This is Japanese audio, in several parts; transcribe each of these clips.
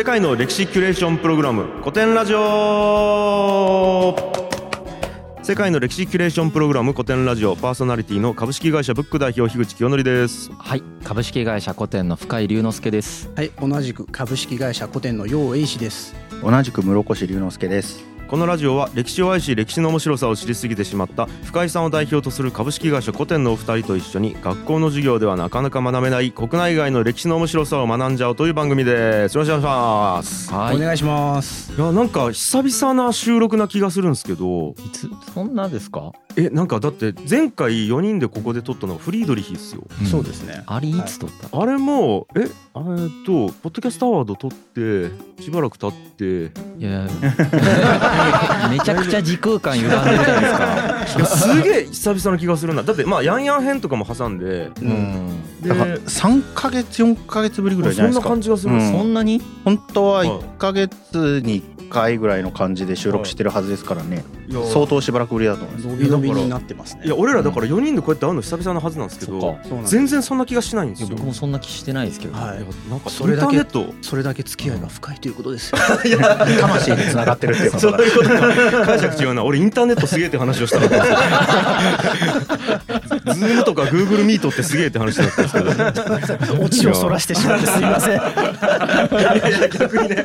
世界の歴史キュレーションプログラム古典ラジオ。世界の歴史キュレーションプログラム古典ラジオパーソナリティの株式会社ブック代表樋口清則です。はい株式会社古典の深井龍之介です。はい、同じく株式会社古典の楊英氏です。同じく室越龍之介ですこのラジオは歴史を愛し歴史の面白さを知りすぎてしまった深井さんを代表とする株式会社古典のお二人と一緒に学校の授業ではなかなか学べない国内外の歴史の面白さを学んじゃおうという番組です。よろしくお願いしますはいお願いします。いやなんか久々な収録な気がするんですけど。いつそんなですかえなんかだって前回4人でここで撮ったのがフリードリヒですよ。そうですね。あれいつ撮った、あれもええーっとポッドキャストアワード撮ってしばらく経って。いや めちゃくちゃ時空間歪んでるじゃないですか。いやすげえ久々な気がするな。だってまあヤンヤン編とかも挟んで。うん。から3ヶ月4ヶ月ぶりぐらいじゃそんなないですか。感じがするんですうん。そんなに？本当ははい。1ヶ月に1回ぐらいの感じで収録してるはずですからね。いや相当しばらくぶりだと思います。伸び伸びになってますね。いや俺らだから4人でこうやって会うの久々なはずなんですけど全然そんな気がしないんですよ。僕もそんな気してないですけど、はい。なんかそれだけインターネットそれだけ付き合いが深いということですよ。魂で繋がってるっていうことだ。そういうことか。解釈違うな。俺インターネットすげえって話をしたかったんですよ Zoom とか Google Meet ってすげえって話だったんですけど。オチをそらしてしまってすいません。いやいや逆にね。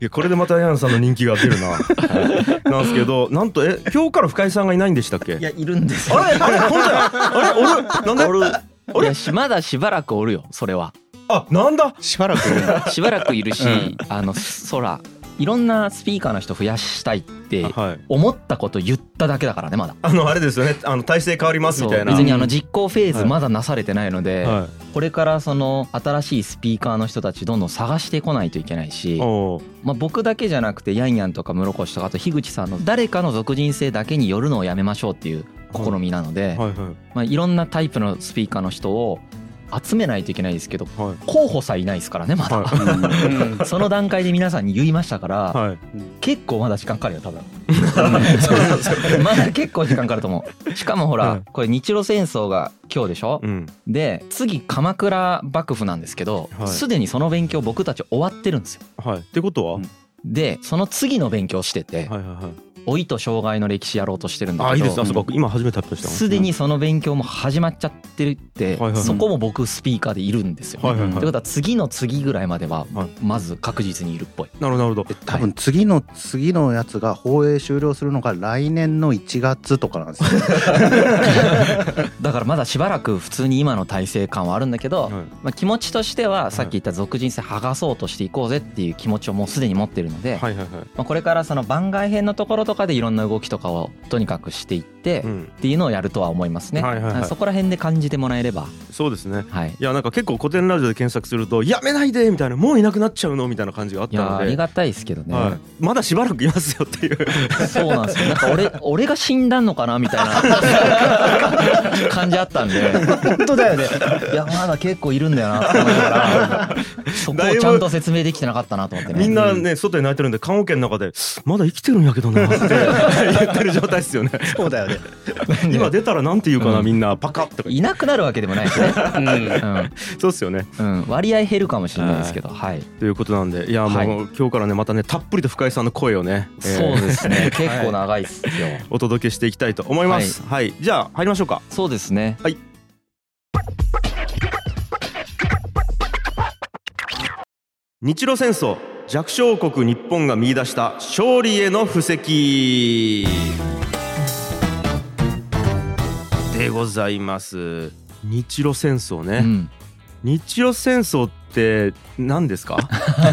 いやこれでまたヤンさんの人気が出るな、はい。なんですけどなんとえ今日から深井さんがいないんでしたっけ？いやいるんですよ。あれあれ本当やあれ俺なんで？おる。いやしまだしばらくおるよそれは。あなんだ？しばらくしばらくいるし、うん。あの空いろんなスピーカーの人増やしたいってはい。思ったこと言っただけだからねまだ。あのあれですよね。あの体制変わりますみたいな。別にあの実行フェーズはい。まだなされてないので、はこれからその新しいスピーカーの人たちどんどん探してこないといけないしまあ、僕だけじゃなくてヤンヤンとか室越とかあと樋口さんの誰かの属人性だけによるのをやめましょうっていう試みなので、はいはい。まあ、いろんなタイプのスピーカーの人を集めないといけないですけどはい。候補さえいないですからねまだ、は その段階で皆さんに言いましたから、はい。結構まだ時間かかるよ多分。まだ結構時間かかると思う。しかもほら、はい。これ日露戦争が今日でしょ、うん。で次鎌倉幕府なんですけどはい。すで、にその勉強僕たち終わってるんですよ。はい。ってことは、うん。でその次の勉強してて、はいはいはい老いと障害の歴史やろうとしてるんだあいいですけどあそうか今初めて発表したすでにその勉強も始まっちゃってるって、はいはいはい。そこも僕スピーカーでいるんですよ、ね。はいはいはい。ってことは次の次ぐらいまでははい。まず確実にいるっぽい。なるほどなるほど。多分次の次のやつが放映終了するのが来年の1月とかなんですよ。だからまだしばらく普通に今の体制感はあるんだけど、はい。まあ、気持ちとしてはさっき言った俗人性剥がそうとしていこうぜっていう気持ちをもうすでに持ってるので、はいはいはい。まあ、これからその番外編のところとかでいろんな動きとかをとにかくしていって、っうん。ていうのをやるとは思いますね、はいはいはい。そこら辺で感じてもらえれば。そうですね。はい。いやなんか結構古典ラジオで検索すると「やめないで!」みたいな「もういなくなっちゃうの?」みたいな感じがあっいやたので。ありがたいですけどね、はい、まだしばらくいますよっていう。そうなんですよ。なんか俺俺が死んだのかなみたいな。感じあったんで。本当だよね。いやまだ結構いるんだよなって思いながら。そこをちゃんと説明できてなかったなと思ってね。みんなね外で泣いてるんで棺桶の中で「まだ生きてるんやけどな」って言ってる状態ですよね。そうだよね。今出たらなんて言うかな、うん。みんなパカッとかいなくなるわけでもないしね、そうですよね。うん。うん、割合減るかもしれないですけど、はい、ということなんでいやもう、はい。今日からねまたねたっぷりと深井さんの声をね、えー。そうですね。結構長いっすよ。お届けしていきたいと思います。はい、じゃあ入りましょうか。そうですね。日露戦争弱小国日本が見出した勝利への布石でございます。日露戦争ね、うん。日露戦争って何ですか？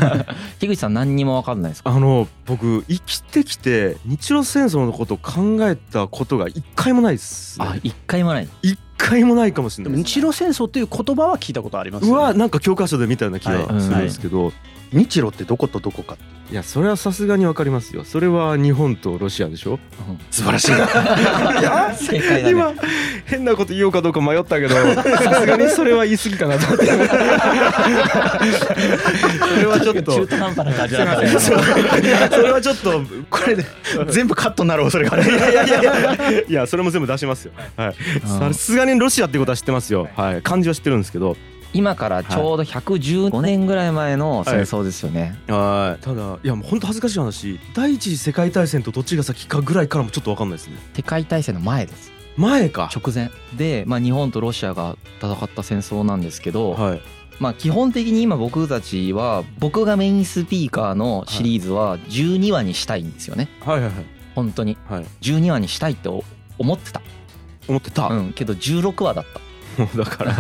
樋口さん何にも分かんないですか？あの僕生きてきて日露戦争のことを考えたことが一回もないです、あ一回もない。一回もないかもしれでないですも日露戦争っていう言葉は聞いたことありますね。わなんか教科書で見たような気がするんですけど、日露ってどことどこか。いやそれはさすがにわかりますよ。それは日本とロシアでしょ？素晴らしい。な いや正解だね。今変なこと言おうかどうか迷ったけどさすがにそれは言い過ぎかなと。思ってそれはちょっと中途半端な感じだったね。それはちょっとこれで全部カットになる恐れがある。いやいやいやいやいやそれも全部出しますよはいうんさすがにロシアってことは知ってますよはい漢字は知ってるんですけど今からちょうど115年。ぐらい前の戦争ですよね、はい。ただいやもう本当恥ずかしい話。第一次世界大戦とどっちが先かぐらいからもちょっと分かんないですね。世界大戦の前です。前か。直前。で、まあ、日本とロシアが戦った戦争なんですけど、はい。まあ、基本的に今僕たちは僕がメインスピーカーのシリーズは12話にしたいんですよね。はいはいはい。本当に。はい。12話にしたいってお思ってた。思ってた、うん。けど16話だったも うだから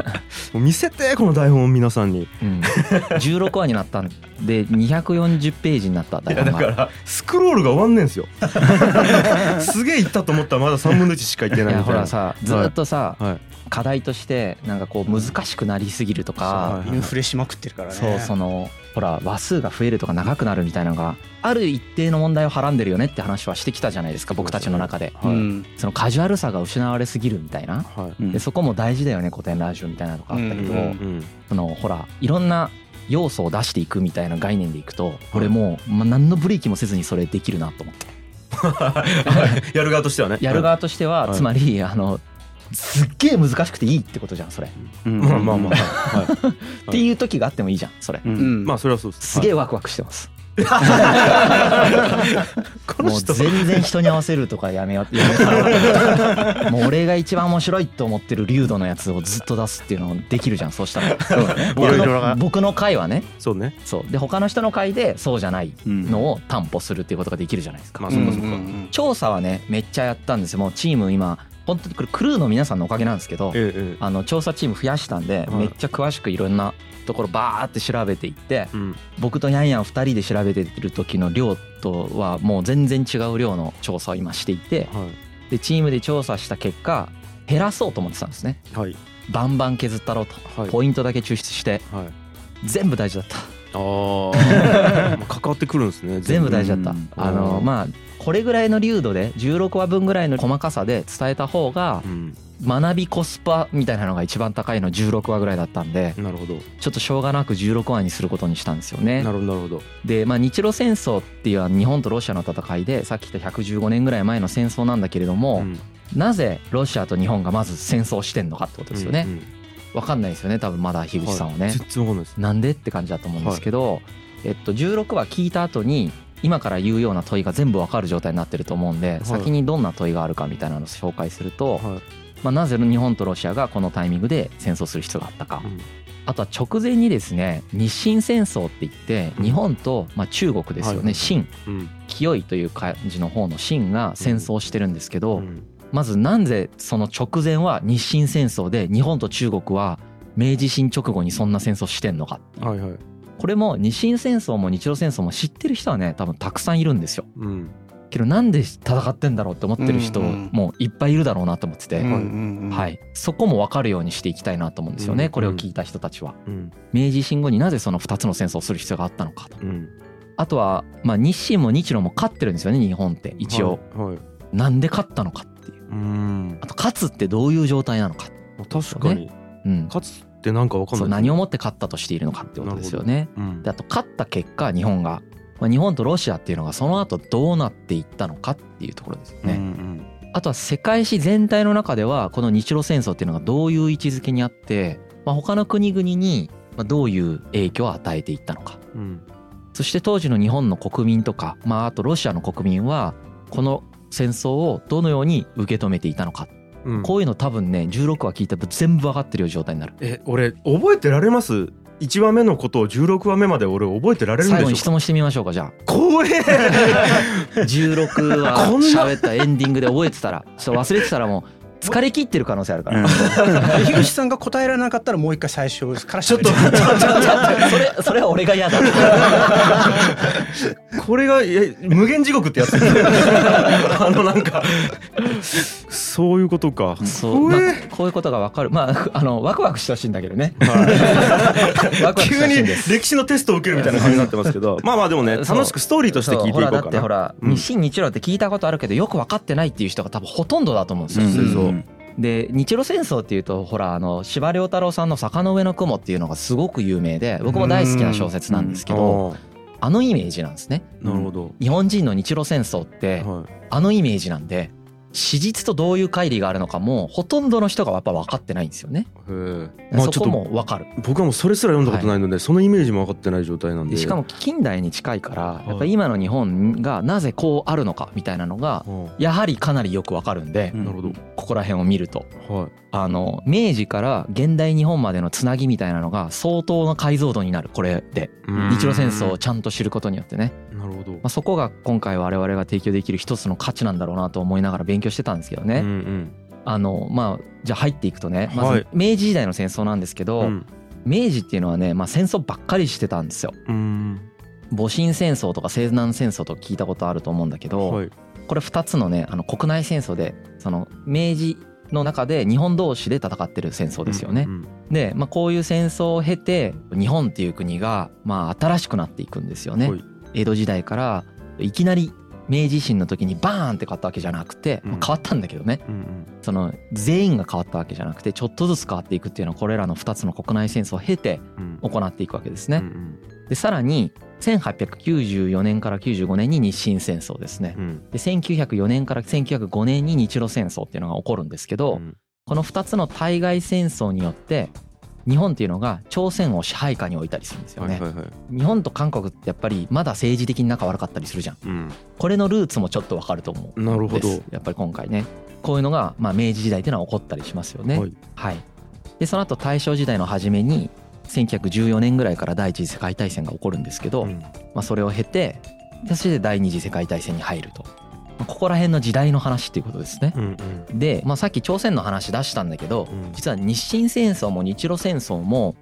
もう見せてこの台本皆さんに。うん、16話になったんで240ページになった台本がだからスクロールが終わんねんすよ。すげえいったと思ったらまだ3分の1しかいってないみたいな。ほらさずっとさ、はい課題としてなんかこう難しくなりすぎるとか、はいインフレしまくってるからね。そうそのほら話数が増えるとか長くなるみたいなのがある一定の問題をはらんでるよねって話はしてきたじゃないですか僕たちの中で。はい。うん。そのカジュアルさが失われすぎるみたいな。はい。うんでそこも大事だよね古典ラジオみたいなのがあったけど、そのほらいろんな要素を出していくみたいな概念でいくと俺もう、まあ、何のブレーキもせずにそれできるなと思って。やる側としてはね。やる側としては、はい。つまりあのすっげえ難しくていいってことじゃんそれ、うん。まあまあまあ。はいはい。っていう時があってもいいじゃんそれ、ううん。んまあそれはそうです。えすげえワクワクしてます、もう全然人に合わせるとかやめようやめたらもう俺が一番面白いと思ってる流度のやつをずっと出すっていうのできるじゃんそうしたら。い僕ろいろなの僕の回はね。そうね。そう。で他の人の回でそうじゃないうん。のを担保するっていうことができるじゃないですか、まあそっかそうんうん。調査はねめっちゃやったんですよ。もうチーム今本当にこれクルーの皆さんのおかげなんですけどえええあの調査チーム増やしたんではい。めっちゃ詳しくいろんなところバーって調べていってえうん。僕とヤンヤン2人で調べてる時の量とはもう全然違う量の調査を今していてはい。でチームで調査した結果減らそうと思ってたんですね。はい。バンバン削ったろうと。はい。ポイントだけ抽出してはい。全部大事だった。ああ まあ関わってくるんですね全部大事だった。うんあのうん。まあこれぐらいの流度で16話分ぐらいの細かさで伝えた方がうん。学びコスパみたいなのが一番高いの16話ぐらいだったんでなるほど。ちょっとしょうがなく16話にすることにしたんですよね。なるほどなるほど。でまあ日露戦争っていうのは日本とロシアの戦いでさっき言った115年ぐらい前の戦争なんだけれども、うん。なぜロシアと日本がまず戦争してんのかってことですよね。うんうんわかんないですよね多分まだ樋口さんはね、はい。なんでって感じだと思うんですけど、えっと16話聞いた後に今から言うような問いが全部わかる状態になってると思うんで、い。先にどんな問いがあるかみたいなのを紹介すると、はい。まあ、なぜ日本とロシアがこのタイミングで戦争する必要があったか、うん。あとは直前にですね日清戦争って言って日本と、まあ、中国ですよはいね清。うん。清いという漢字の方の清が戦争してるんですけど、うん。まずなんでその直前は日清戦争で日本と中国は明治維新直後にそんな戦争してんのかっていうこれも日清戦争も日露戦争も知ってる人はね多分たくさんいるんですよ。うん。けどなんで戦ってんだろうって思ってる人うんうんもいっぱいいるだろうなと思ってて、うんうんうんはい、そこも分かるようにしていきたいなと思うんですよね、うんこれを聞いた人たちは。うん。明治維新後になぜその2つの戦争をする必要があったのかと。うん。あとは、まあ、日清も日露も勝ってるんですよね日本って。一応、はいはい。なんで勝ったのかっていう。うん。あと勝つってどういう状態なのか、確かに。うん、勝つってなんかわかんない何をもって勝ったとしているのかってことですよね。うん。であと勝った結果日本が、まあ、日本とロシアっていうのがその後どうなっていったのかっていうところですよね、うんあとは世界史全体の中ではこの日露戦争っていうのがどういう位置づけにあって、まあ、他の国々にまあどういう影響を与えていったのか。うん。そして当時の日本の国民とか、まあ、あとロシアの国民はこの戦争をどのように受け止めていたのかうん。こういうの多分ね16話聞いたら全部分かってるような状態になる。え俺覚えてられます？1話目のことを16話目まで俺覚えてられるん最後に質問してみましょうかじゃあ。怖え！16話喋ったエンディングで覚えてたらちょっと忘れてたらもう疲れ切ってる可能性あるから、で 樋口さんが答えられなかったらもう一回最初からちょっとそれ それは俺が嫌だ。これがえ無限地獄ってやつ。あのなんか。そういうことか。そう、まあこういうことが分かる。まああのワクワクしてほしいんだけどね。ワクワクして急に歴史のテストを受けるみたいな感じになってますけど。まあまあでもね楽しくストーリーとして聞いていこうかな。ほらだってほら、うん。日清日露って聞いたことあるけどよく分かってないっていう人が多分ほとんどだと思うんですよ、うんで日露戦争っていうとほらあの司馬遼太郎さんの「坂の上の雲」っていうのがすごく有名で僕も大好きな小説なんですけどああのイメージなんですね。ーなるほど、日本人の日露戦争ってはあのイメージなんで史実とどういう乖離があるのかもほとんどの人がやっぱ分かってないんですよね。まあそこちょっとも分かる。僕はもうそれすら読んだことないので、そのイメージも分かってない状態なんで。でしかも近代に近いからい。やっぱ今の日本がなぜこうあるのかみたいなのがはやはりかなりよく分かるんであなるほど。ここら辺を見ると。はい。あの明治から現代日本までのつなぎみたいなのが相当な解像度になるこれで。日露戦争をちゃんと知ることによってね、なるほど。まあ、そこが今回我々が提供できる一つの価値なんだろうなと思いながら勉強してたんですけどね、うんうん。あのまあじゃあ入っていくとねまはい。ず明治時代の戦争なんですけど、うん。明治っていうのはね、まあ、戦争ばっかりしてたんですよ。うん。戊辰戦争とか西南戦争とか聞いたことあると思うんだけど、はい。これ2つのねあの国内戦争でその明治の中で日本同士で戦ってる戦争ですよね。うん。で、まあ、こういう戦争を経て日本っていう国がまあ新しくなっていくんですよね。はい。江戸時代からいきなり明治維新の時にバーンって変わったわけじゃなくて、まあうん変わったんだけどね。うんうん。その全員が変わったわけじゃなくてちょっとずつ変わっていくっていうのはこれらの2つの国内戦争を経てうん。行っていくわけですね。うんでさらに1894年から95年に日清戦争ですね。う。ん。で1904年から1905年に日露戦争っていうのが起こるんですけど、うん。この2つの対外戦争によって日本っていうのが朝鮮を支配下に置いたりするんですよね。はいはいはい。日本と韓国ってやっぱりまだ政治的に仲悪かったりするじゃん。うん。これのルーツもちょっとわかると思う。なるほど。やっぱり今回ね。こういうのがまあ明治時代っていうのは起こったりしますよね。はい。はい、でその後大正時代の初めに1914年ぐらいから第一次世界大戦が起こるんですけど、うん。まあ、それを経てでそして第二次世界大戦に入ると、まあここら辺の時代の話っていうことですね。うんで、まあ、さっき朝鮮の話出したんだけどうん。実は日清戦争も日露戦争も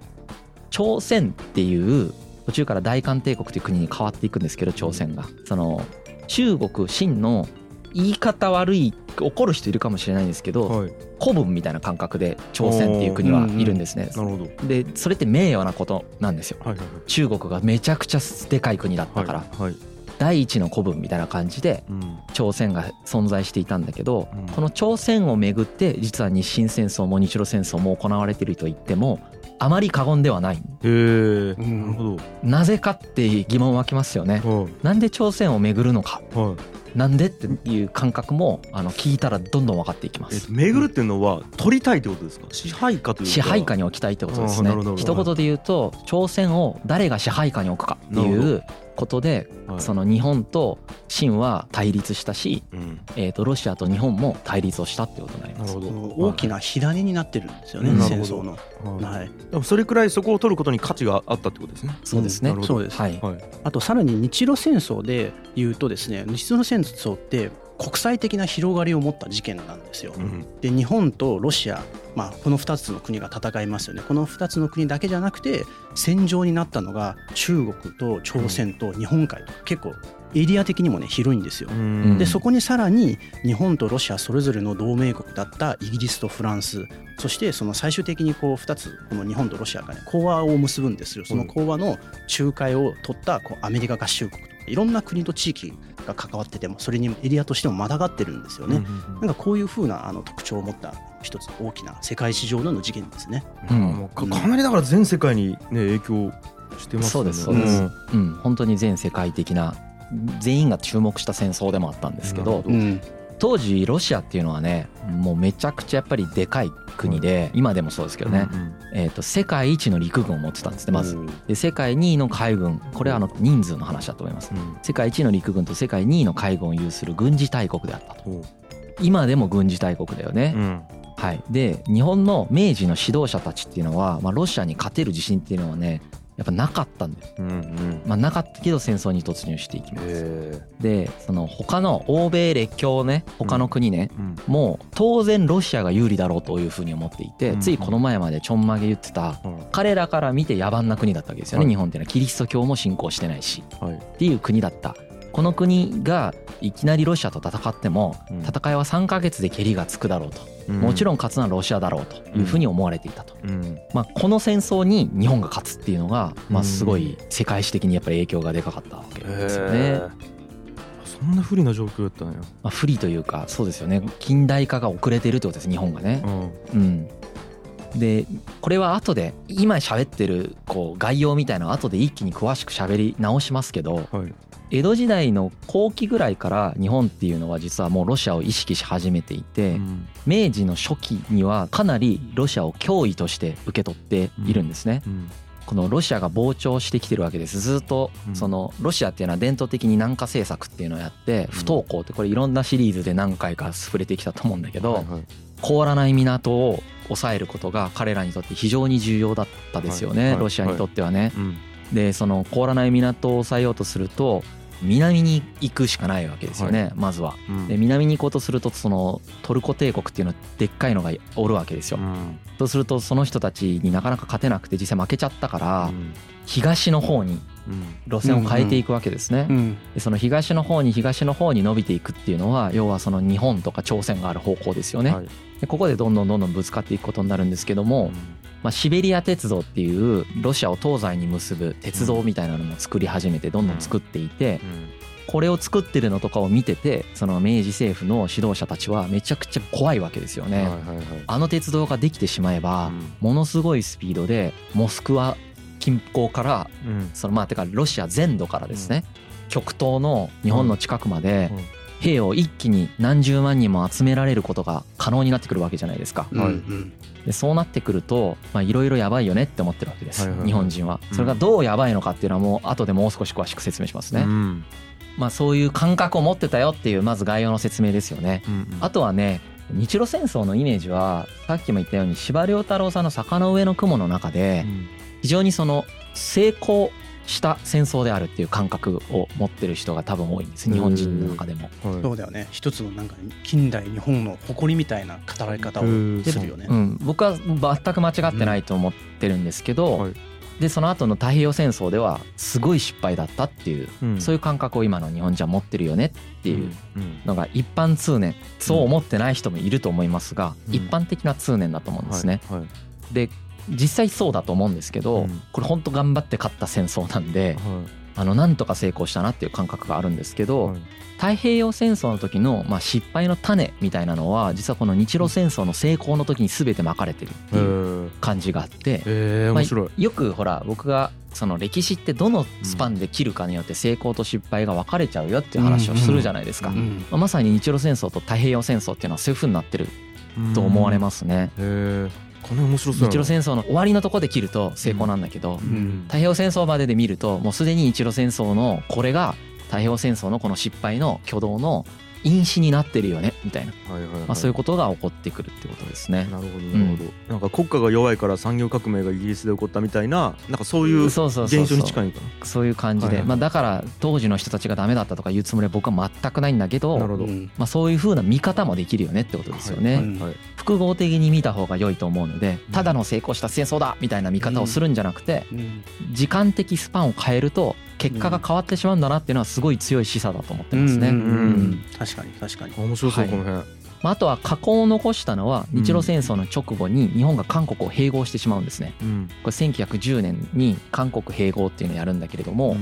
朝鮮っていう途中から大韓帝国という国に変わっていくんですけど朝鮮が。その中国清の言い方悪い怒る人いるかもしれないんですけどはい。古文みたいな感覚で朝鮮っていう国はいるんですね。なるほど。でそれって名誉なことなんですよ。はいはい中国がめちゃくちゃでかい国だったから、はいはい第一の古文みたいな感じでうん。朝鮮が存在していたんだけど、うん。この朝鮮をめぐって実は日清戦争も日露戦争も行われていると言ってもあまり過言ではない。へなるほなぜかって疑問湧きますよね。どはい。なんで朝鮮をめぐるのか。はい。なんでっていう感覚もあの聞いたらどんどん分かっていきます。えっと巡るっていうのは取りたいってことですか？支配下というか。支配下に置きたいってことですね。一言で言うと朝鮮を誰が支配下に置くかっていうことではい。その日本と清は対立したし、うん。えー、とロシアと日本も対立をしたってことになります。なるほど。その大きな火種になってるんですよね、うん。戦争の。はい。はい、でもそれくらいそこを取ることに価値があったってことですね。そうですね。そうです、はい。はい。あとさらに日露戦争で言うとですね日露戦争って国際的な広がりを持った事件なんですよ。うんで日本とロシア、まあ、この2つの国が戦いますよねこの2つの国だけじゃなくて戦場になったのが中国と朝鮮と日本海とか結構エリア的にもね広いんですよ。うん。でそこにさらに日本とロシアそれぞれの同盟国だったイギリスとフランスそしてその最終的にこう2つこの日本とロシアがね講和を結ぶんですよ。その講和の仲介を取ったこうアメリカ合衆国いろんな国と地域が関わっててもそれにエリアとしてもまたがってるんですよね。うんうんうん。なんかこういう風なあの特徴を持った一つ大きな世界史上での事件ですね。うん。かかなりだから全世界にね影響してますよね。そうですそうです。ん。うん、本当に全世界的な全員が注目した戦争でもあったんですけどうん。当時ロシアっていうのはねもうめちゃくちゃやっぱりでかい国で今でもそうですけどね、うんえー、と世界一の陸軍を持ってたんですねまず。うんで世界2位の海軍これはあの人数の話だと思います。うん。世界一の陸軍と世界2位の海軍を有する軍事大国であったと。今でも軍事大国だよね、うん。はい、で日本の明治の指導者たちっていうのは、まあ、ロシアに勝てる自信っていうのはねやっぱなかったんです、うんうん。まあ、なかったけど戦争に突入していきます。へでその他の欧米列強ね他の国ね、えうん。もう当然ロシアが有利だろうというふうに思っていて、うんついこの前までちょんまげ言ってたうん彼らから見て野蛮な国だったわけですよね、はい。日本っていうのは。キリスト教も信仰してないし。はい。っていう国だった。この国がいきなりロシアと戦ってもうん。戦いは3ヶ月で蹴りがつくだろうと、もちろん勝つのはロシアだろうというふうに思われていたと、うん。まあ、この戦争に日本が勝つっていうのが、まあ、うんすごい世界史的にやっぱり影響がでかかったわけですよね。そんな不利な状況だったんやまあ、不利というかそうですよね。近代化が遅れてるってことです日本がね。うん。うん、でこれは後で今喋ってるこう概要みたいな後で一気に詳しく喋り直しますけどはい江戸時代の後期ぐらいから日本っていうのは実はもうロシアを意識し始めていてうん。明治の初期にはかなりロシアを脅威として受け取っているんですね。うん。このロシアが膨張してきてるわけです。ずっとうん。そのロシアっていうのは伝統的に南下政策っていうのをやって不登校ってこれいろんなシリーズで何回か触れてきたと思うんだけど凍らない港を抑えることが彼らにとって非常に重要だったですよね。ロシアにとってはね。うん。でその凍らない港を抑えようとすると南に行くしかないわけですよねまずは。うん。で南に行こうとするとそのトルコ帝国っていうのでっかいのがおるわけですよ。う。ん。そうするとその人たちになかなか勝てなくて実際負けちゃったからうん。東の方にうん。路線を変えていくわけですね。うん。でその東の方に東の方に伸びていくっていうのは要はその日本とか朝鮮がある方向ですよね。はい。でここでどんどんどんどんぶつかっていくことになるんですけども、まあ、シベリア鉄道っていうロシアを東西に結ぶ鉄道みたいなのも作り始めてどんどん作っていてこれを作ってるのとかを見ててその明治政府の指導者たちはめちゃくちゃ怖いわけですよね。あの鉄道ができてしまえばうん。ものすごいスピードでモスクワ近郊からうん。そのまあてかロシア全土からですね。極東の日本の近くまでうん兵を一気に何十万人も集められることが可能になってくるわけじゃないですか。うんはいうんでそうなってくるとまあいろいろやばいよねって思ってるわけですはいはいはい日本人は。うんそれがどうやばいのかっていうのはもう後でもう少し詳しく説明しますね。うんまあそういう感覚を持ってたよっていうまず概要の説明ですよね。うんあとはね日露戦争のイメージはさっきも言ったように司馬遼太郎さんの「坂の上の雲」の中で非常にその成功した戦争であるっていう感覚を持ってる人が多分多いんです。日本人の中でも。はい。そうだよね。一つのなんか近代日本の誇りみたいな語られ方をするよね。う。ん、僕は全く間違ってないと思ってるんですけど、はい。でその後の太平洋戦争ではすごい失敗だったっていう、うん。そういう感覚を今の日本人は持ってるよねっていううん。のが一般通念。そう思ってない人もいると思いますが、うん。一般的な通念だと思うんですね。はい。はい。で実際そうだと思うんですけど、うん。これ本当頑張って勝った戦争なんではあのなんとか成功したなっていう感覚があるんですけいど、はい。太平洋戦争の時のまあ失敗の種みたいなのは実はこの日露戦争の成功の時に全てまかれてるってへいうー感じがあって、えー面白い。まあよくほら僕がその歴史ってどのスパンで切るかによって成功と失敗が分かれちゃうよっていう話をするじゃないですか。うん。うん。まあまさに日露戦争と太平洋戦争っていうのはそういう風になってると思われますね。すへえこれ面白そう日露戦争の終わりのとこで切ると成功なんだけど、うん。太平洋戦争までで見るともうすでに日露戦争のこれが太平洋戦争のこの失敗の挙動の因子になってるよねみたいな、はいはいはい。まあ、そういうことが起こってくるってことですね。なるほどなるほど、なんか国家が弱いから産業革命がイギリスで起こったみたいななんかそういう現そうそうそう。象にそう近いのかそういう感じで、はいはいまあ、だから当時の人たちがダメだったとかいうつもりは僕は全くないんだけどなるほど。うん。まあ、そういう風な見方もできるよねってことですよね、はいな、はい。複合的に見た方が良いと思うのでただの成功した戦争だみたいな見方をするんじゃなくてうん。時間的スパンを変えると結果が変わってしまうんだなっていうのはすごい強い示唆だと思ってますね。うんうんうんうん確かに確かに。面白そう、はいこの辺まあ、あとは禍根を残したのは日露戦争の直後に日本が韓国を併合してしまうんですね。うんこれ1910年に韓国併合っていうのをやるんだけれども、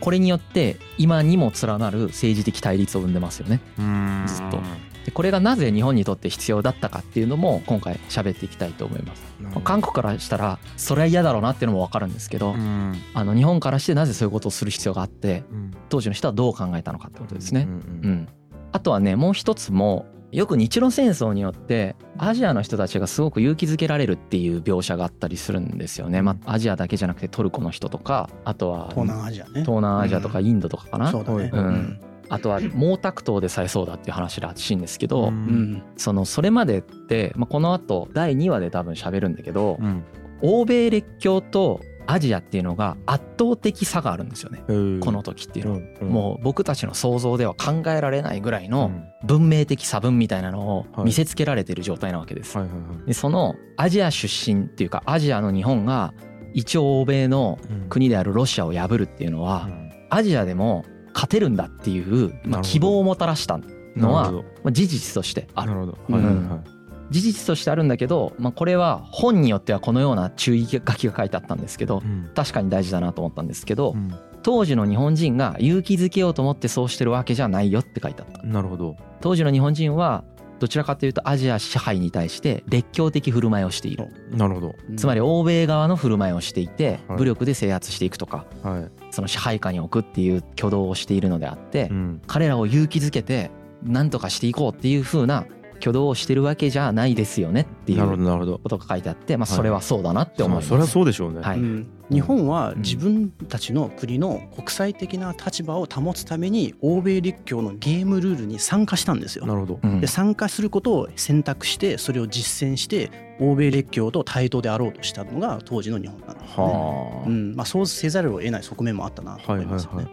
これによって今にも連なる政治的対立を生んでますよね。うんずっとでこれがなぜ日本にとって必要だったかっていうのも今回喋っていきたいと思います。韓国からしたらそれは嫌だろうなっていうのも分かるんですけど、うんあの日本からしてなぜそういうことをする必要があってうん当時の人はどう考えたのかってことですね。うんうん、あとはねもう一つもよく日露戦争によってアジアの人たちがすごく勇気づけられるっていう描写があったりするんですよね。まあ、アジアだけじゃなくてトルコの人とかあとは東南アジアね。東南アジアとかインドとかかな、そうだね。うんあとは毛沢東でさえそうだっていう話らしいんですけど、ううん。んそのそれまでって、まあ、この後第2話で多分喋るんだけど、うん。欧米列強とアジアっていうのが圧倒的差があるんですよね。この時っていうのは。うん。もう僕たちの想像では考えられないぐらいのうん。文明的差分みたいなのをはい見せつけられてる状態なわけです。はい。はい。はい。でそのアジア出身っていうかアジアの日本が一応欧米のうん。国であるロシアを破るっていうのはうん。アジアでも勝てるんだっていう、まあ、希望をもたらしたのはまあ事実としてある。なるほど。うん。はいはいはい。事実としてあるんだけど、まあ、これは本によってはこのような注意書きが書いてあったんですけどうん。確かに大事だなと思ったんですけどうん。当時の日本人が勇気づけようと思ってそうしてるわけじゃないよって書いてあった。なるほど。当時の日本人はどちらかというとアジア支配に対して列強的振る舞いをしている。なるほど。つまり欧米側の振る舞いをしていてはい。武力で制圧していくとかはい。その支配下に置くっていう挙動をしているのであってうん。彼らを勇気づけて何とかしていこうっていう風な挙動をしてるわけじゃないですよねっていなるほうどなるほど。ことが書いてあってまあそれはそうだなって思います。そりゃそうでしょうね。はい。うん。日本は自分たちの国の国際的な立場を保つために欧米列強のゲームルールに参加したんですよ。なるほど。うん。で参加することを選択してそれを実践して欧米列強と対等であろうとしたのが当時の日本なんですね。はうん。まあ、そうせざるを得ない側面もあったなと思いますよね。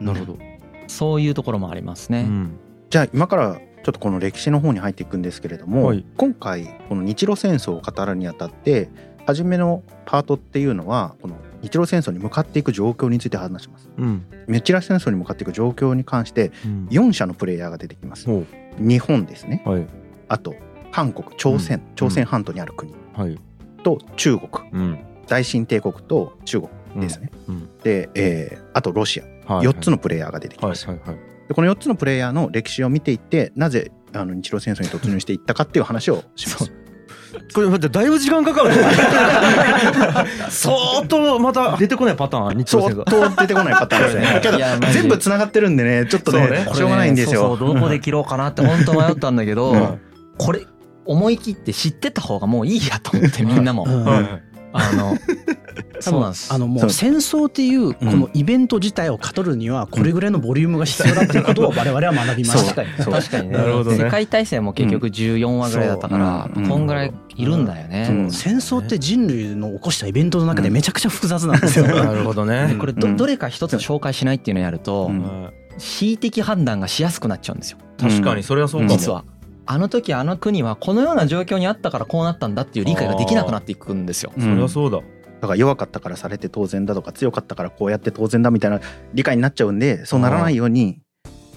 なるほど。そういうところもありますね。うん。じゃあ今からちょっとこの歴史の方に入っていくんですけれども、はい。今回この日露戦争を語るにあたって初めのパートっていうのはこの日露戦争に向かっていく状況について話します。うん。日露戦争に向かっていく状況に関してうん。4社のプレイヤーが出てきます。ほ日本ですね。うはい。あと韓国、朝鮮、朝鮮半島にある国。はい。と中国、うん。大清帝国と中国ですね。うん。で、えーあとロシア。はい。4つのプレイヤーが出てきます。はいはいはいでこの4つのプレイヤーの歴史を見ていってなぜあの日露戦争に突入していったかっていう話をします。これ待ってだいぶ時間かかる。ね 相当また出てこないパターン相戦争。当出てこないパターンですね。けど全部つながってるんでねちょっとねね。しょうがないんですよ。そうそうどこで切ろうかなって本当迷ったんだけど、うん。これ思い切って知ってた方がもういいやと思ってみんなも、うんあの そうなんです。あのもそう。う戦争っていうこのイベント自体を語るにはこれぐらいのボリュームが必要だっていうことを我々は学びました。確かにそう。確かにね。なるほどね。世界大戦も結局14話ぐらいだったから、そううん。こんぐらいいるんだよね、うん。戦争って人類の起こしたイベントの中でめちゃくちゃ複雑なんですよ。なるほどね。これどうん。どれか一つ紹介しないっていうのをやると、うん。恣意的判断がしやすくなっちゃうんですよ。確かにそれはそうかも。実は。あの時あの国はこのような状況にあったからこうなったんだっていう理解ができなくなっていくんですよ。うん。それはそうだ。だから弱かったからされて当然だとか強かったからこうやって当然だみたいな理解になっちゃうんでそうならないように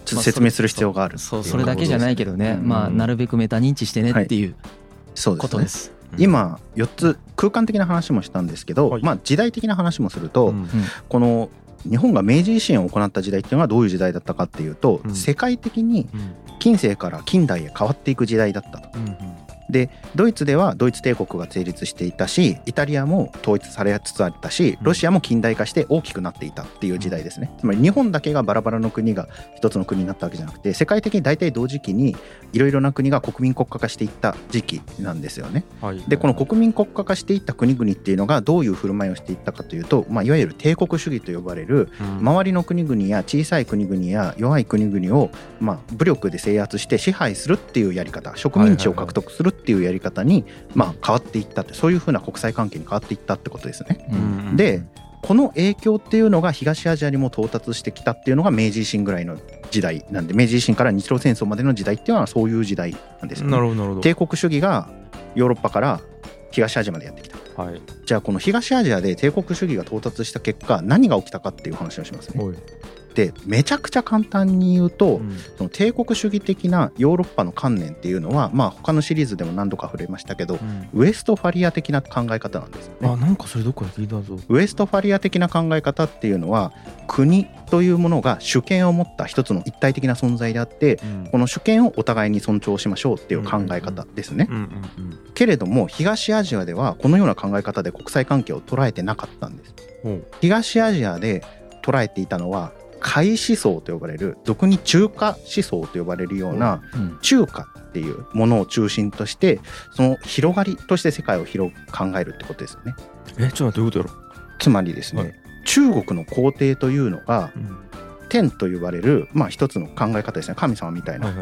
ちょっと説明する必要があるそうそれだけじゃないけどね、うんまあなるべくメタ認知してねってい。うそうですね。ことです。今4つ空間的な話もしたんですけど、はい。まあ時代的な話もすると、うん。この日本が明治維新を行った時代っていうのはどういう時代だったかっていうと、うん。世界的にうん。近世から近代へ変わっていく時代だったと。うんでドイツではドイツ帝国が成立していたしイタリアも統一されつつあったしロシアも近代化して大きくなっていたっていう時代ですね。つまり日本だけがバラバラの国が一つの国になったわけじゃなくて世界的に大体同時期にいろいろな国が国民国家化していった時期なんですよね。はい。でこの国民国家化していった国々っていうのがどういう振る舞いをしていったかというと、まあ、いわゆる帝国主義と呼ばれるうん。周りの国々や小さい国々や弱い国々を、まあ、武力で制圧して支配するっていうやり方植民地を獲得するっていうやり方に、まあ、変わっていったってそういうふうな国際関係に変わっていったってことですね。うんでこの影響っていうのが東アジアにも到達してきたっていうのが明治維新ぐらいの時代なんで明治維新から日露戦争までの時代っていうのはそういう時代なんですよね。なるほどなるほど帝国主義がヨーロッパから東アジアまでやってきた。はいじゃあこの東アジアで帝国主義が到達した結果何が起きたかっていう話をしますね。はいでめちゃくちゃ簡単に言うと、うんその帝国主義的なヨーロッパの観念っていうのはまあ他のシリーズでも何度か触れましたけどうんウエストファリア的な考え方なんですよね。あなんかそれどっかで聞いたぞウエストファリア的な考え方っていうのは国というものが主権を持った一つの一体的な存在であってうんこの主権をお互いに尊重しましょうっていう考え方ですね。けれども東アジアではこのような考え方で国際関係を捉えてなかったんです。東アジアで捉えていたのは海思想と呼ばれる俗に中華思想と呼ばれるようなうん中華っていうものを中心としてその広がりとして世界を広く考えるってことですよね。えちょっと待ってどういうことやろ？つまりですね、はい。中国の皇帝というのがうん。天と呼ばれるまあ一つの考え方ですね。神様みたいな、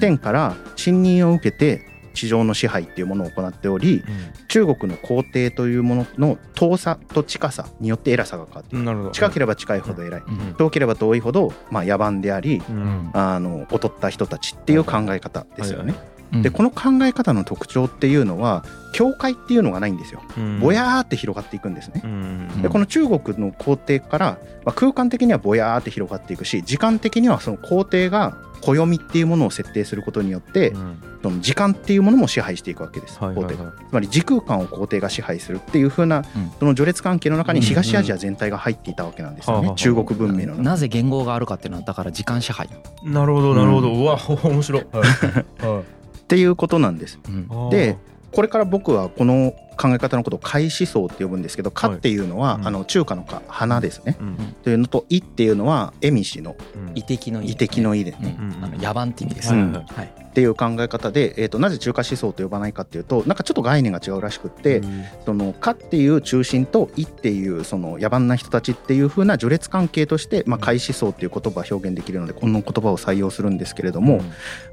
天から信任を受けて地上の支配っていうものを行っており中国の皇帝というものの遠さと近さによって偉さが変わっている近ければ近いほど偉い。うん。遠ければ遠いほどまあ野蛮でありうん。あの劣った人たちっていう考え方ですよね。うんでこの考え方の特徴っていうのは境界っていうのがないんですよ。うん。ぼやーって広がっていくんですね。うん。でこの中国の皇帝から、まあ、空間的にはぼやーって広がっていくし時間的にはその皇帝が暦っていうものを設定することによってうん。その時間っていうものも支配していくわけです、はいはいはい。皇帝が。つまり時空間を皇帝が支配するっていう風な、うん。その序列関係の中にうん。東アジア全体が入っていたわけなんですよね、はあはあ中国文明の中なぜ言語があるかっていうのはだから時間支配。なるほどなるほど。うわ面白い。はい。はいっていうことなんです。うん。でこれから僕はこの考え方のことを貝思想って呼ぶんですけど「か」っていうのは、うん。あの中華の「か」花ですね。うん。というのと「い」っていうのは恵美氏のうん。遺跡の遺跡の「い」でうね。んあの野蛮って意味です、うん。はい。っていう考え方で、えー、となぜ中華思想と呼ばないかっていうとなんかちょっと概念が違うらしくって、その「か」っていう中心と「い」っていうその野蛮な人たちっていう風な序列関係として、まあ、貝思想っていう言葉を表現できるのでこの言葉を採用するんですけれども、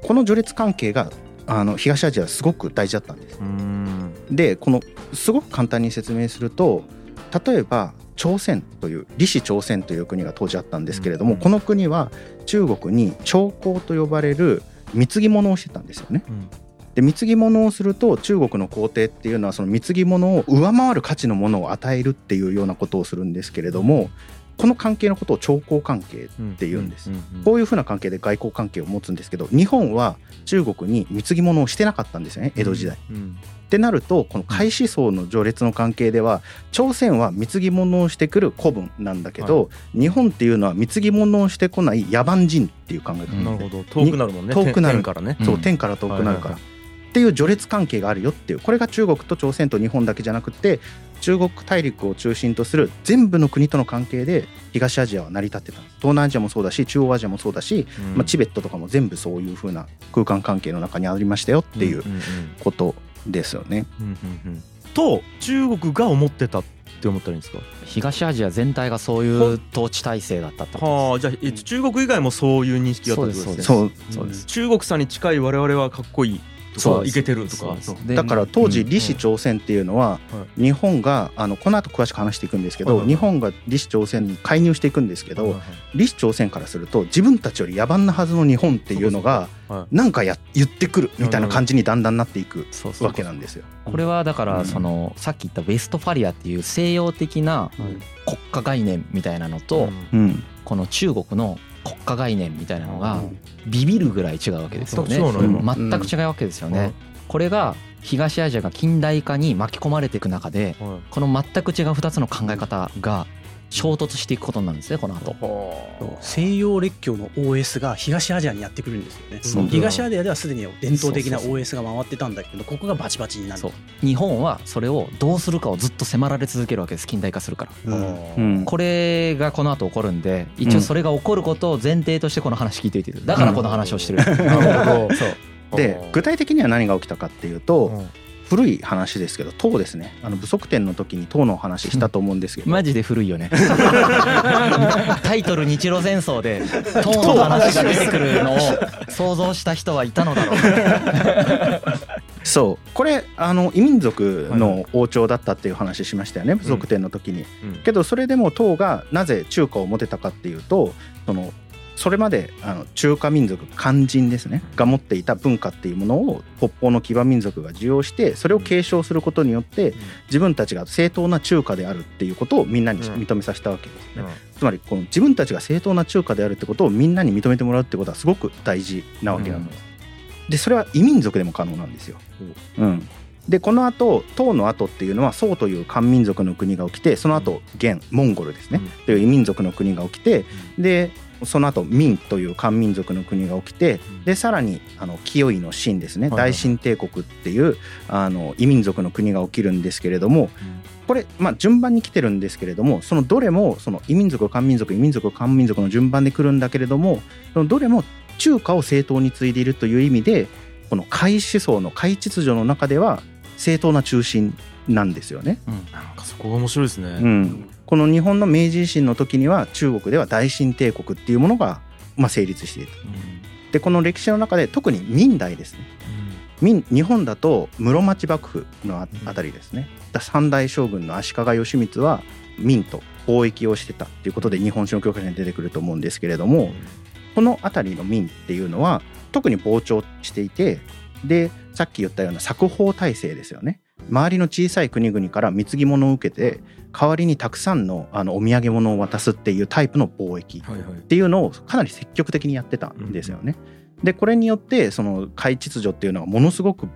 この序列関係があの東アジアはすごく大事だったんです。うんでこのすごく簡単に説明すると例えば朝鮮という李氏朝鮮という国が当時あったんですけれども、うんこの国は中国に朝貢と呼ばれる貢ぎ物をしてたんですよね。うんで貢ぎ物をすると中国の皇帝っていうのはその貢ぎ物を上回る価値のものを与えるっていうようなことをするんですけれどもこの関係のことを朝貢関係って言うんです。こういうふうな関係で外交関係を持つんですけど日本は中国に貢ぎ物をしてなかったんですよね江戸時代。うんってなるとこの開始層の序列の関係では朝鮮は貢ぎ物をしてくる古文なんだけど、日本っていうのは貢ぎ物をしてこない野蛮人っていう考え方、うんなるほど遠くなるもんね遠くなる天からねうんそう天から遠くなるから、はいっていう序列関係があるよっていうこれが中国と朝鮮と日本だけじゃなくて中国大陸を中心とする全部の国との関係で東アジアは成り立ってた。東南アジアもそうだし中央アジアもそうだし、まあ、チベットとかも全部そういう風な空間関係の中にありましたよっていううんうんことですよね。うんうんうん。と中国が思ってたって思ったらいいんですか？東アジア全体がそういう統治体制だったってこはあじゃあえっと中国以外もそういう認識があったってことですね。そうそうそうです。中国さんに近い我々はかっこいいとかいけてるとか。だから当時うん。李氏朝鮮っていうのはは日本があのこの後詳しく話していくんですけど日本が李氏朝鮮に介入していくんですけど李氏朝鮮からすると自分たちより野蛮なはずの日本っていうのがはい。なんかや言ってくるみたいな感じにだんだんなっていくわけなんですよ。これはだかうん。らそのさっき言ったウェストファリアっていう西洋的な国家概念みたいなのとうん。この中国の国家概念みたいなのがビビるぐらい違うわけですよね。全く違うわけですよね。これが東アジアが近代化に巻き込まれていく中ではい。この全く違う2つの考え方が衝突していくことになるんですねこの後。西洋列強の OS が東アジアにやってくるんですよね。東アジアではすでに伝統的な OS が回ってたんだけどここがバチバチになる。そう。日本はそれをどうするかをずっと迫られ続けるわけです近代化するから。うん。うん。これがこの後起こるんで一応それが起こることを前提としてこの話聞いていてだからこの話をしてる、なるほど。そう。で具体的には何が起きたかっていうとうん古い話ですけど唐ですね。あの武則天の時に唐のお話したと思うんですけど。マジで古いよね。タイトル「日露戦争」で唐の話が出てくるのを想像した人はいたのだろう。そう。これあの異民族の王朝だったっていう話しましたよね武則天の時に。うん。けどそれでも唐がなぜ中華を持てたかっていうとそのそれまであの中華民族漢人ですねが持っていた文化っていうものを北方の騎馬民族が受容してそれを継承することによって自分たちが正当な中華であるっていうことをみんなにうん。認めさせたわけですね。うん。つまりこの自分たちが正当な中華であるってことをみんなに認めてもらうってことはすごく大事なわけなんです。でそれは異民族でも可能なんですよ。うん、でこの後唐の後っていうのは宋という漢民族の国が起きてその後元モンゴルですね、うん。という異民族の国が起きてでその後明という漢民族の国が起きてうん。でさらにあの清いの秦ですね。はいはい大秦帝国っていうあの異民族の国が起きるんですけれどもこれ、まあ、順番に来てるんですけれどもそのどれもその異民族漢民族異民族漢民族の順番で来るんだけれどもそのどれも中華を正当に継いでいるという意味でこの海思想の海秩序の中では正当な中心なんですよね。なんかそこが面白いですね。うん、この日本の明治維新の時には中国では大秦帝国っていうものが、まあ、成立していると。でこの歴史の中で特に明代ですね。明日本だと室町幕府のああたりですね、だ三代将軍の足利義満は明と貿易をしてたっていうことで日本史の教科書に出てくると思うんですけれどもこの辺りの明っていうのは特に膨張していてでさっき言ったような作法体制ですよね。周りの小さい国々から貢ぎ物を受けて代わりにたくさんのあのお土産物を渡すっていうタイプの貿易っていうのをかなり積極的にやってたんですよね。でこれによってその海秩序っていうのはものすごく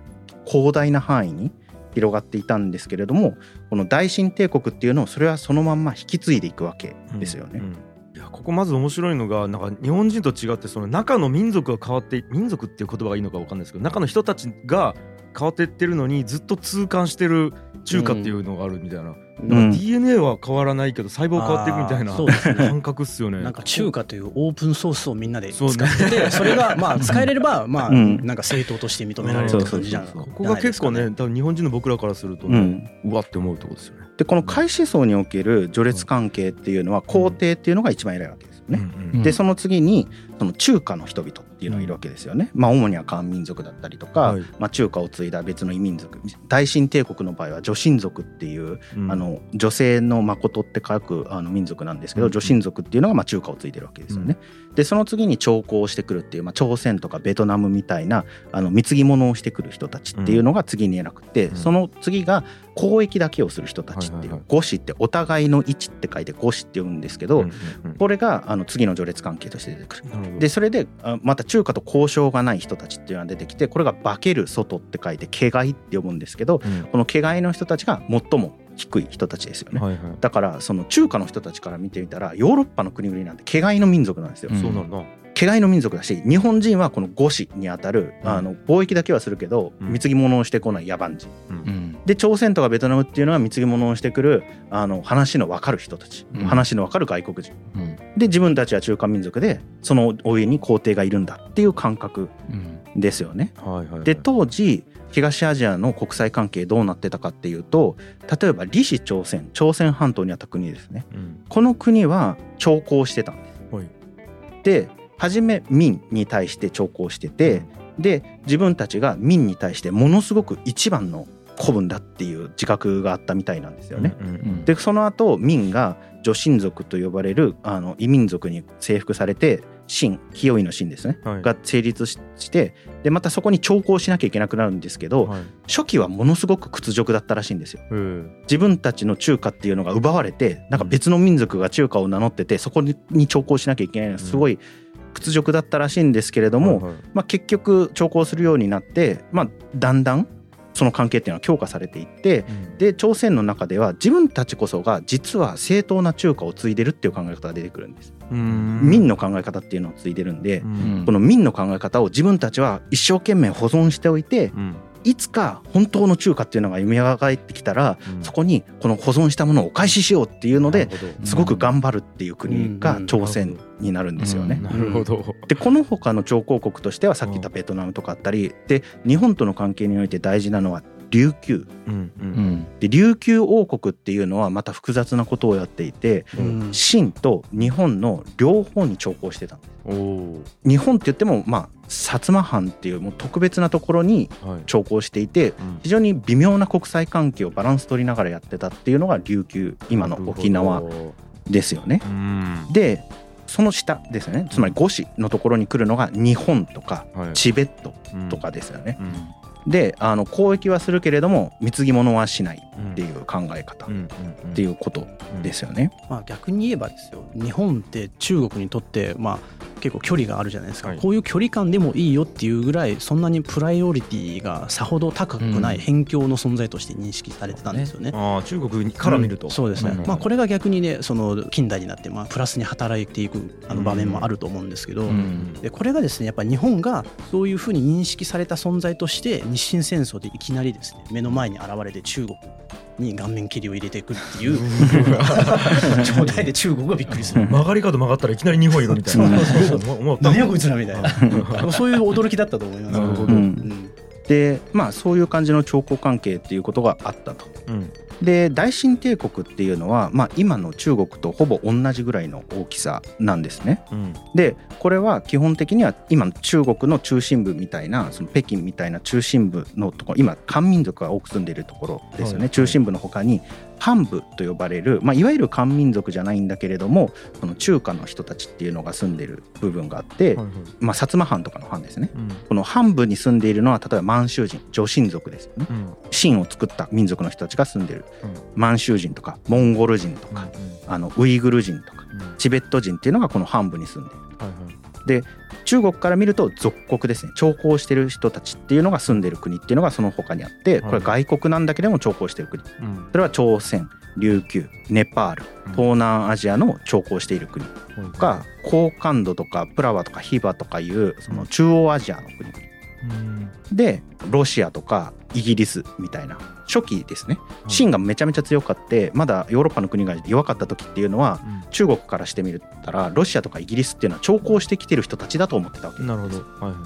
広大な範囲に広がっていたんですけれどもこの大秦帝国っていうのをそれはそのまんま引き継いでいくわけですよね。うんいやここまず面白いのがなんか日本人と違ってその中の民族が変わって民族っていう言葉がいいのか分かんないですけど中の人たちが変わってってるのにずっと痛感してる中華っていうのがあるみたいな、うなんか DNA は変わらないけど細胞変わっていくみたいなうですね。感覚っすよね。なんか中華というオープンソースをみんなで使ってて それがまあ使えれればまあうん。なんか正当として認められるって感じじゃんここが結構ね多分日本人の僕らからするとね、うん。うわって思うところですよね。でこの開始層における序列関係っていうのは皇帝っていうのが一番偉いわけですよね。でその次にその中華の人々っていうのがいるわけですよね。まあ主には漢民族だったりとか、はい。まあ中華を継いだ別の異民族大清帝国の場合は女神族っていう、うん。あの女性の誠って書くあの民族なんですけど、うん。女神族っていうのがまあ中華を継いでるわけですよね。でその次に朝貢をしてくるっていう、まあ、朝鮮とかベトナムみたいなあの貢ぎ物をしてくる人たちっていうのが次に偉くて、うん。その次が交易だけをする人たちっていう、はいはいってお互いの位置って書いて五子って言うんですけど、うんうんうん。これがあの次の序列関係として出てくる。でそれであまた中華と交渉がない人たちっていうのが出てきてこれが化ける外って書いて毛外って呼ぶんですけどうんこの毛外の人たちが最も低い人たちですよね。はいはいだからその中華の人たちから見てみたらヨーロッパの国々なんて毛外の民族なんですよ。うんそうなんだ。毛外の民族だし日本人はこの五子にあたるうんあの貿易だけはするけどうん貢ぎ物をしてこない野蛮人。うんで朝鮮とかベトナムっていうのは貢ぎ物をしてくるあの話の分かる人たち、うん。話の分かる外国人。うん。で自分たちは中華民族でその上に皇帝がいるんだっていう感覚うん。ですよね。はいはいはい。で当時東アジアの国際関係どうなってたかっていうと例えば李氏朝鮮朝鮮半島にあった国ですね。うん。この国は朝貢してたんです。はい。で初め民に対して朝貢してて、で自分たちが民に対してものすごく一番の子分だっていう自覚があったみたいなんですよね。うんうんうん。でその後民が女神族と呼ばれるあの異民族に征服されて秦清いの秦ですね、はい。が成立ししてでまたそこに朝貢しなきゃいけなくなるんですけど、はい。初期はものすごく屈辱だったらしいんですよ。自分たちの中華っていうのが奪われてなんか別の民族が中華を名乗っててそこに朝貢しなきゃいけないのがすごい屈辱だったらしいんですけれども、はいはい。まあ、結局朝貢するようになって、まあ、だんだんその関係っていうのは強化されていってうん。で朝鮮の中では自分たちこそが実は正当な中華を継いでるっていう考え方が出てくるんです。うん。民の考え方っていうのを継いでるんで、うん。この民の考え方を自分たちは一生懸命保存しておいてうん。いつか本当の中華っていうのが蘇ってきたらうん。そこにこの保存したものをお返ししようっていうのですごく頑張るっていう国がうん。朝鮮になるんですよね。うん。なるほど。でこの他の朝貢国としてはさっき言ったベトナムとかあったりで日本との関係において大事なのは琉球。うんううん。んで琉球王国っていうのはまた複雑なことをやっていてうん。清と日本の両方に朝貢してた日本って言ってもまあ薩摩藩っていうもう特別なところにはい。朝貢していてうん。非常に微妙な国際関係をバランス取りながらやってたっていうのが琉球今の沖縄ですよね。でその下ですよね。つまり五市のところに来るのが日本とかはい。チベットとかですよね。うん。であの交易はするけれども貢ぎ物はしない。うんっていう考え方。っうん。うん。ていうことですよね。まあ逆に言えばですよ。日本って中国にとってまあ結構距離があるじゃないですか、はい。こういう距離感でもいいよっていうぐらいそんなにプライオリティがさほど高くないうん。辺境の存在として認識されてたんですよね。ああ中国から見ると、うん。そうですね、うん。まあ、これが逆にねその近代になってまあプラスに働いていくあの場面もあると思うんですけど、うん。でこれがですねやっぱ日本がそういうふうに認識された存在として日清戦争でいきなりですね目の前に現れて中国に顔面切りを入れていくっていう。状態で中国がびっくりする。曲がり角曲がったらいきなり日本いるみたいな。何やこいつらみたいな。そう。いう驚きだったと思います。なるほど。うん。うん。でまあそういう感じの朝貢関係っていうことがあったと。うんで大清帝国っていうのは、まあ、今の中国とほぼ同じぐらいの大きさなんですね。うん。でこれは基本的には今の中国の中心部みたいなその北京みたいな中心部のところ今漢民族が多く住んでいるところですよね、はい。中心部の他に漢部と呼ばれる、まあ、いわゆる漢民族じゃないんだけれどもその中華の人たちっていうのが住んでる部分があって、はいはい。まあ、薩摩藩とかの藩ですね。うん。この藩部に住んでいるのは例えば満州人女神族ですよね。うん。秦を作った民族の人たちが住んでる。うん。満州人とかモンゴル人とか、あのウイグル人とかうん。うんチベット人っていうのがこの藩部に住んでいるはいはいで中国から見ると属国ですね。徴工してる人たちっていうのが住んでる国っていうのがその他にあってこれ外国なんだけども徴工してる国。うん。それは朝鮮琉球ネパール東南アジアの徴工している国とか高感度とかプラワとかヒバとかいうその中央アジアの国でロシアとかイギリスみたいな初期ですね。清がめちゃめちゃ強かってまだヨーロッパの国が弱かった時っていうのは中国からしてみたらロシアとかイギリスっていうのは徴工してきてる人たちだと思ってたわけ。うんなるほど。はいは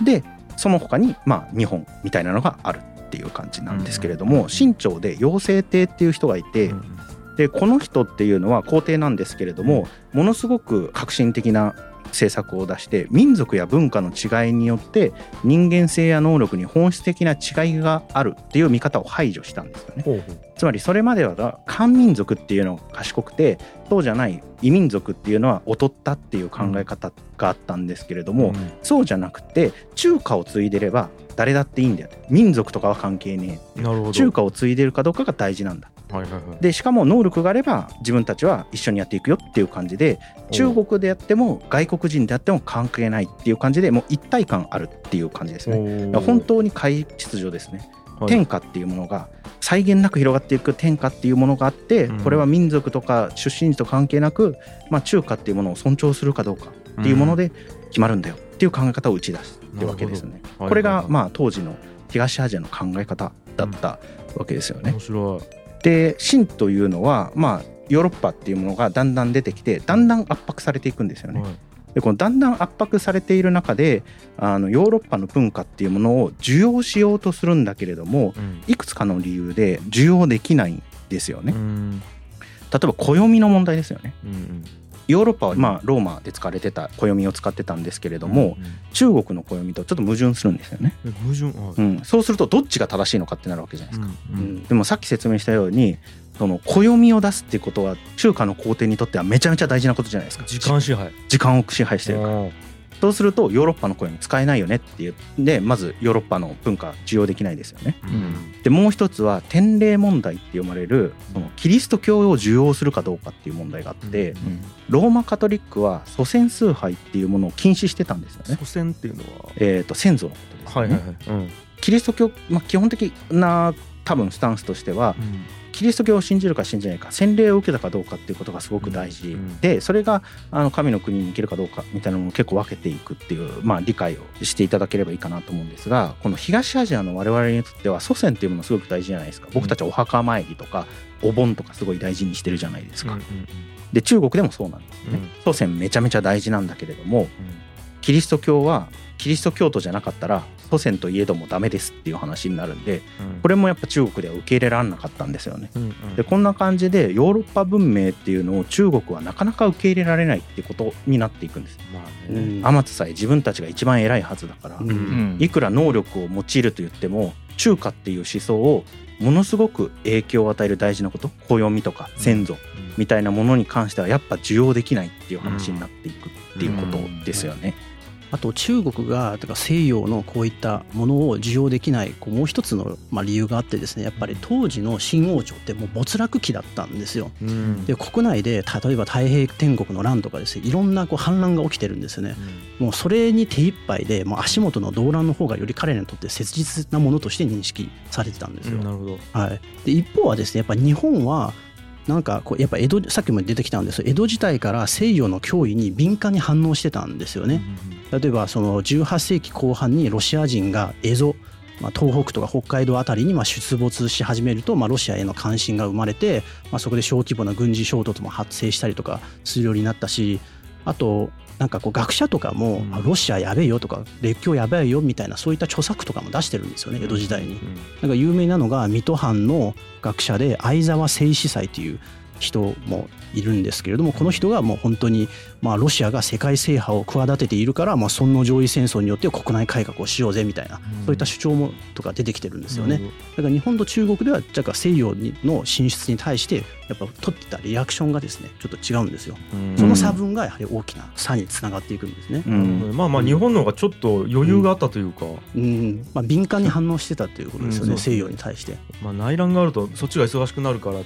い。でその他にまあ日本みたいなのがあるっていう感じなんですけれども清朝で陽性帝っていう人がいてうんでこの人っていうのは皇帝なんですけれどもものすごく革新的な政策を出して民族や文化の違いによって人間性や能力に本質的な違いがあるっていう見方を排除したんですよね。ほうほう。つまりそれまでは漢民族っていうのが賢くてそうじゃない異民族っていうのは劣ったっていう考え方があったんですけれども、んそうじゃなくて中華を継いでれば誰だっていいんだよ。民族とかは関係ねえ中華を継いでるかどうかが大事なんだはいはいはい。でしかも能力があれば自分たちは一緒にやっていくよっていう感じで中国でやっても外国人であっても関係ないっていう感じでもう一体感あるっていう感じですね。本当に怪秩序ですね。はい。天下っていうものが際限なく広がっていく天下っていうものがあってうん。これは民族とか出身地と関係なく、まあ、中華っていうものを尊重するかどうかっていうもので決まるんだよっていう考え方を打ち出してるわけですね。はい。これがまあ当時の東アジアの考え方だったわけですよね。面白いで清というのはまあヨーロッパっていうものがだんだん出てきてだんだん圧迫されていくんですよね。はいでこのだんだん圧迫されている中であのヨーロッパの文化っていうものを受容しようとするんだけれどもうんいくつかの理由で受容できないんですよね。うん例えば暦の問題ですよね。うんヨーロッパはまあローマで使われてた暦を使ってたんですけれども、うん中国の暦とちょっと矛盾するんですよね。え矛盾はいうん、そうするとどっちが正しいのかってなるわけじゃないですか。うんうんでもさっき説明したようにその暦を出すっていうことは中華の皇帝にとってはめちゃめちゃ大事なことじゃないですか。時間支配時間を支配してるから。あそうするとヨーロッパの暦使えないよねっていう。んでまずヨーロッパの文化受容できないですよね。ーうん。でもう一つは天霊問題って呼ばれるそのキリスト教を受容するかどうかっていう問題があって、うんローマカトリックは祖先崇拝っていうものを禁止してたんですよね。祖先っていうのは？えー、と先祖のことですよね。はいはいはい。うん。キリスト教、まあ、基本的な多分スタンスとしてはキリスト教を信じるか信じないか洗礼を受けたかどうかっていうことがすごく大事。でそれがあの神の国に行けるかどうかみたいなのを結構分けていくっていう、まあ、理解をしていただければいいかなと思うんですがこの東アジアの我々にとっては祖先っていうものすごく大事じゃないですか。僕たちはお墓参りとかお盆とかすごい大事にしてるじゃないですか、で中国でもそうなんですね、うん。祖先めちゃめちゃ大事なんだけれどもキリスト教はキリスト教徒じゃなかったら祖先といえどもダメですっていう話になるんでうん。これもやっぱ中国では受け入れられなかったんですよね。うんうん。でこんな感じでヨーロッパ文明っていうのを中国はなかなか受け入れられないってことになっていくんです。まあうねん。天津さえ自分たちが一番偉いはずだから、うん。うんいくら能力を用いると言っても中華っていう思想をものすごく影響を与える大事なこと暦とか先祖みたいなものに関してはやっぱ受容できないっていう話になっていくっていうことですよね。あと中国がだから西洋のこういったものを受容できないこうもう一つのまあ理由があってですねやっぱり当時の清王朝ってもう没落期だったんですよ。うんで国内で例えば太平天国の乱とかですねいろんなこう反乱が起きてるんですよね。もうそれに手一杯でもう足元の動乱の方がより彼らにとって切実なものとして認識されてたんですよ。うんなるほどはい、で一方はですねやっぱ日本はなんかこうやっぱ江戸さっきも出てきたんです江戸時代から西洋の脅威に敏感に反応してたんですよね。例えばその18世紀後半にロシア人が蝦夷、まあ、東北とか北海道あたりにまあ出没し始めると、まあ、ロシアへの関心が生まれて、まあ、そこで小規模な軍事衝突も発生したりとかするようになったしあとなんかこう学者とかも、うん。あロシアやべえよとか列強やばいよみたいなそういった著作とかも出してるんですよね江戸時代に。なんか有名なのが水戸藩の学者で相沢清司祭という人もいるんですけれどもこの人がもう本当にまあロシアが世界制覇を企てているからまあ尊王攘夷戦争によって国内改革をしようぜみたいなそういった主張もとか出てきてるんですよね。だから日本と中国ではだから西洋の進出に対してやっぱ取ってたリアクションがですねちょっと違うんですよ。うん。その差分がやはり大きな差につながっていくんですね。うん。まあまあ日本の方がちょっと余裕があったというか、うん。まあ、敏感に反応してたということですよね、西洋に対して。まあ、内乱があるとそっちが忙しくなるからちょっ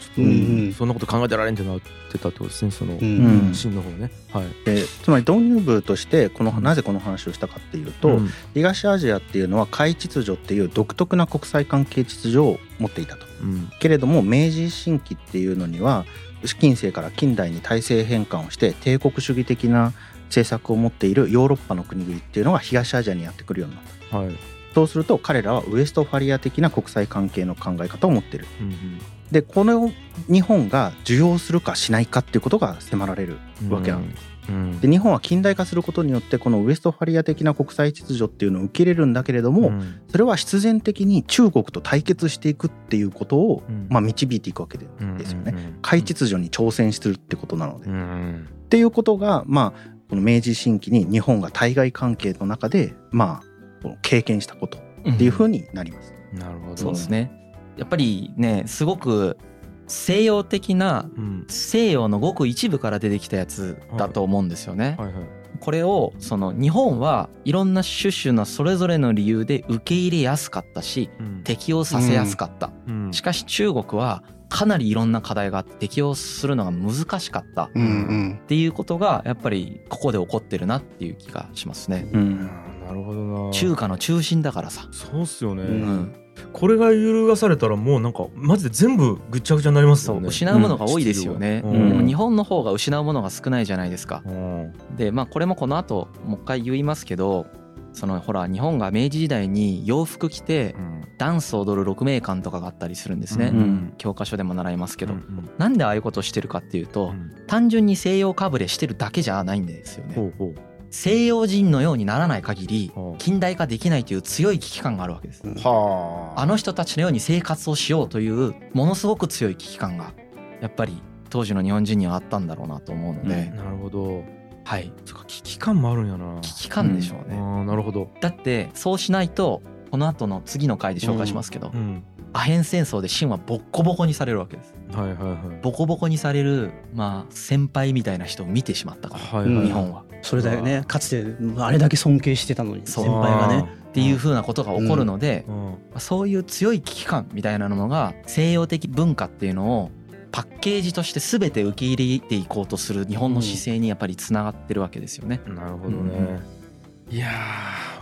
と、そんなこと考えてられんってなってたってことですねその、うん。うん真の方ね。はい。でつまり導入部としてこのなぜこの話をしたかっていうと、うん。東アジアっていうのは海秩序っていう独特な国際関係秩序を持っていたと。うんけれども明治維新期っていうのには近世から近代に体制変換をして帝国主義的な政策を持っているヨーロッパの国々っていうのが東アジアにやってくるようになった。はい、そうすると彼らはウエストファリア的な国際関係の考え方を持ってる。うんでこの日本が受容するかしないかっていうことが迫られるうん、わけなんです。うん。で日本は近代化することによってこのウエストファリア的な国際秩序っていうのを受け入れるんだけれども、うん。それは必然的に中国と対決していくっていうことを、うん。まあ、導いていくわけでですよね。うん海秩序に挑戦するってことなので。うっんていうことがまあこの明治維新期に日本が対外関係の中でまあこの経験したことっていうふうになります。なるほど。そうですね。やっぱりねすごく西洋的なうん。西洋のごく一部から出てきたやつだと思うんですよね。はいはい。これをその日本はいろんな種々のそれぞれの理由で受け入れやすかったしうん。適応させやすかった。うん。しかし中国はかなりいろんな課題があって適応するのが難しかった。っていうことがやっぱりここで起こってるなっていう気がしますね。うん。なるほどな。中華の中心だからさ。そうっすよね、うんうん、これが揺るがされたらもうなんかマジで全部ぐっちゃぐちゃになりますよね。失うものが多いですよね。うん。でも日本の方が失うものが少ないじゃないですか。うん。でまあこれもこの後もう一回言いますけどそのほら日本が明治時代に洋服着てうん。ダンスを踊る六名館とかがあったりするんですね、うん教科書でも習いますけど、うんなんでああいうことをしてるかっていうと、うん。単純に西洋かぶれしてるだけじゃないんですよね。ほうほう西洋人のようにならない限りはあ近代化できないという強い危機感があるわけです。はあ。の人たちのように生活をしようというものすごく強い危機感がやっぱり当時の日本人にはあったんだろうなと思うので、なるほど。はい。そっか危機感もあるんやな。危機感でしょうね、ああなるほど。だってそうしないとこの後の次の回で紹介しますけど、うん。アヘン戦争で秦はボッコボコにされるわけです。はいはいはい。ボコボコにされるまあ先輩みたいな人を見てしまったから、はいはい。日本はそれだよね。かつてあれだけ尊敬してたのに先輩がね。っていう風なことが起こるので、うん。そういう強い危機感みたいなのが西洋的文化っていうのをパッケージとして全て受け入れていこうとする日本の姿勢にやっぱりつながってるわけですよね。なるほどね。いや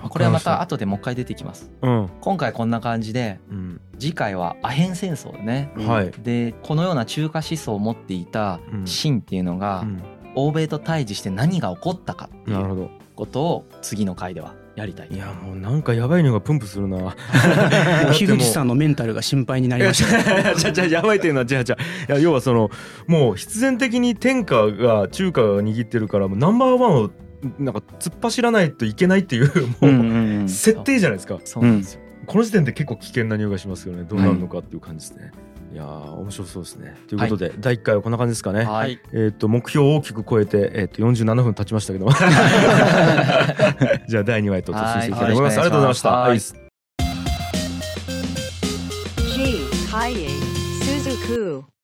ーこれはまた後でもう一回出てきます。うん。今回こんな感じでうん。次回はアヘン戦争ね。うんはい。でこのような中華思想を持っていたうん。秦っていうのがうん欧米と対峙して何が起こったかっていうなるほど。ことを次の回ではやりたい。いやもうなんかやばいのがプンプするな。樋口さんのメンタルが心配にないりやました。じゃあじゃやばいっていうのはじゃあじゃあいや要はそのもう必然的に天下が中華が握ってるからもうナンバーワンをなんか突っ走らないといけないっていうもう、うん。設定じゃないですか。そう。なんですよ。この時点で結構危険な匂いがしますよね。どうなるのかっていう感じですね、い、やー面白そうですね。ということで、第1回はこんな感じですかね。はい。えっ、と目標を大きく超えて、えっと47分経ちましたけど。じゃあ第2話へと突入していきたいと思います、はい。ありがとうございました、はい。はい。G. Suzuku.